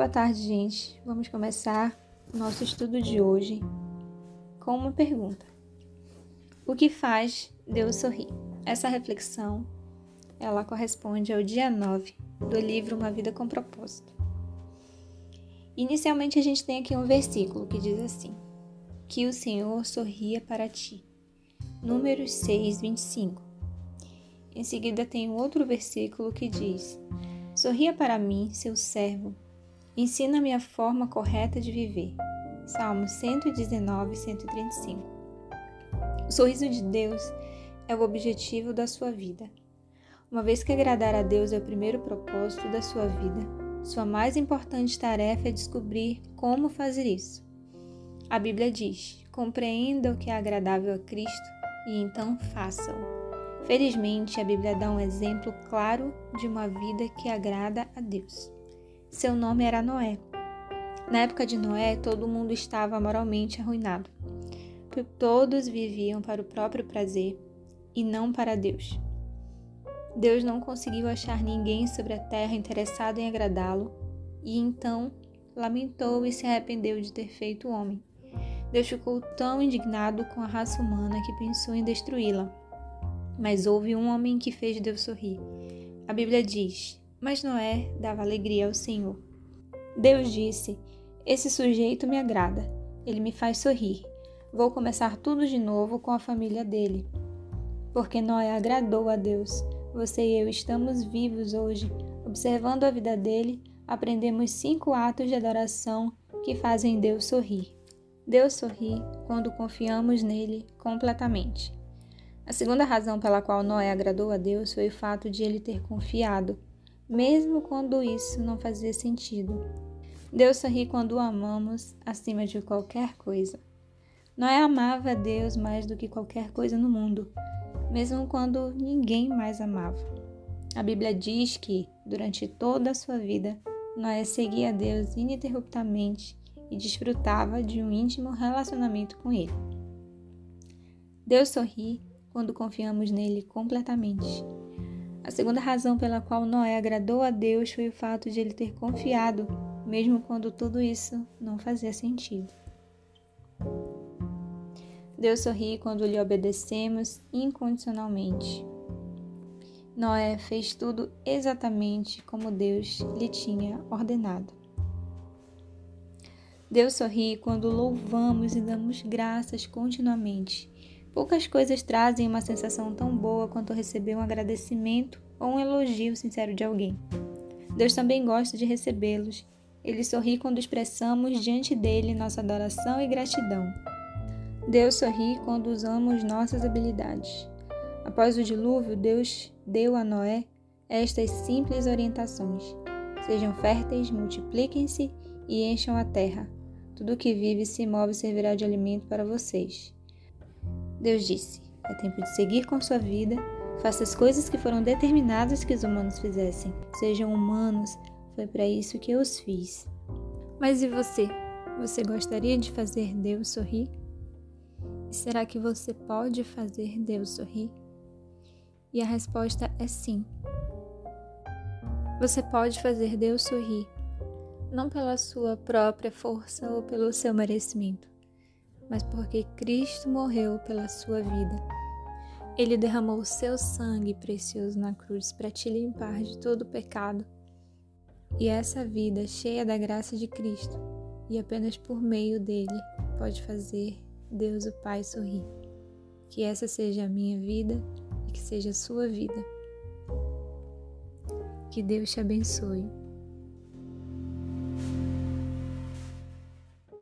Boa tarde, gente. Vamos começar o nosso estudo de hoje com uma pergunta: O que faz Deus sorrir? Essa reflexão ela corresponde ao dia 9 do livro Uma Vida com Propósito. Inicialmente a gente tem aqui um versículo que diz assim: Que o Senhor sorria para ti. Números 6, 25. Em seguida tem um outro versículo que diz: Sorria para mim, seu servo, ensina-me a forma correta de viver. Salmo 119, 135. O sorriso de Deus é o objetivo da sua vida. Uma vez que agradar a Deus é o primeiro propósito da sua vida, sua mais importante tarefa é descobrir como fazer isso. A Bíblia diz: compreenda o que é agradável a Cristo e então faça-o. Felizmente, a Bíblia dá um exemplo claro de uma vida que agrada a Deus. Seu nome era Noé. Na época de Noé, todo mundo estava moralmente arruinado. Todos viviam para o próprio prazer e não para Deus. Deus não conseguiu achar ninguém sobre a terra interessado em agradá-lo e então lamentou e se arrependeu de ter feito o homem. Deus ficou tão indignado com a raça humana que pensou em destruí-la. Mas houve um homem que fez Deus sorrir. A Bíblia diz: Mas Noé dava alegria ao Senhor. Deus disse: Esse sujeito me agrada, ele me faz sorrir. Vou começar tudo de novo com a família dele. Porque Noé agradou a Deus você e eu estamos vivos hoje, observando a vida dele, aprendemos cinco atos de adoração que fazem Deus sorrir. Deus sorri quando confiamos nele completamente. A segunda razão pela qual Noé agradou a Deus foi o fato de ele ter confiado, mesmo quando isso não fazia sentido. Deus sorri quando o amamos acima de qualquer coisa. Noé amava Deus mais do que qualquer coisa no mundo mesmo quando ninguém mais amava. A Bíblia diz que, durante toda a sua vida, Noé seguia Deus ininterruptamente e desfrutava de um íntimo relacionamento com Ele. Deus sorri quando confiamos nele completamente. A segunda razão pela qual Noé agradou a Deus foi o fato de ele ter confiado, mesmo quando tudo isso não fazia sentido. Deus sorri quando lhe obedecemos incondicionalmente. Noé fez tudo exatamente como Deus lhe tinha ordenado. Deus sorri quando louvamos e damos graças continuamente. Poucas coisas trazem uma sensação tão boa quanto receber um agradecimento ou um elogio sincero de alguém. Deus também gosta de recebê-los. Ele sorri quando expressamos diante dele nossa adoração e gratidão. Deus sorri quando usamos nossas habilidades. Após o dilúvio, Deus deu a Noé estas simples orientações: Sejam férteis, multipliquem-se e encham a terra. Tudo que vive e se move servirá de alimento para vocês. Deus disse: É tempo de seguir com sua vida. Faça as coisas que foram determinadas que os humanos fizessem. Sejam humanos, foi para isso que eu os fiz. Mas e você? Você gostaria de fazer Deus sorrir? será que você pode fazer Deus sorrir? E a resposta é sim. Você pode fazer Deus sorrir, não pela sua própria força ou pelo seu merecimento, mas porque Cristo morreu pela sua vida. Ele derramou o seu sangue precioso na cruz para te limpar de todo o pecado. E essa vida cheia da graça de Cristo, e apenas por meio dele, pode fazer Deus o Pai sorri. Que essa seja a minha vida e que seja a sua vida. Que Deus te abençoe.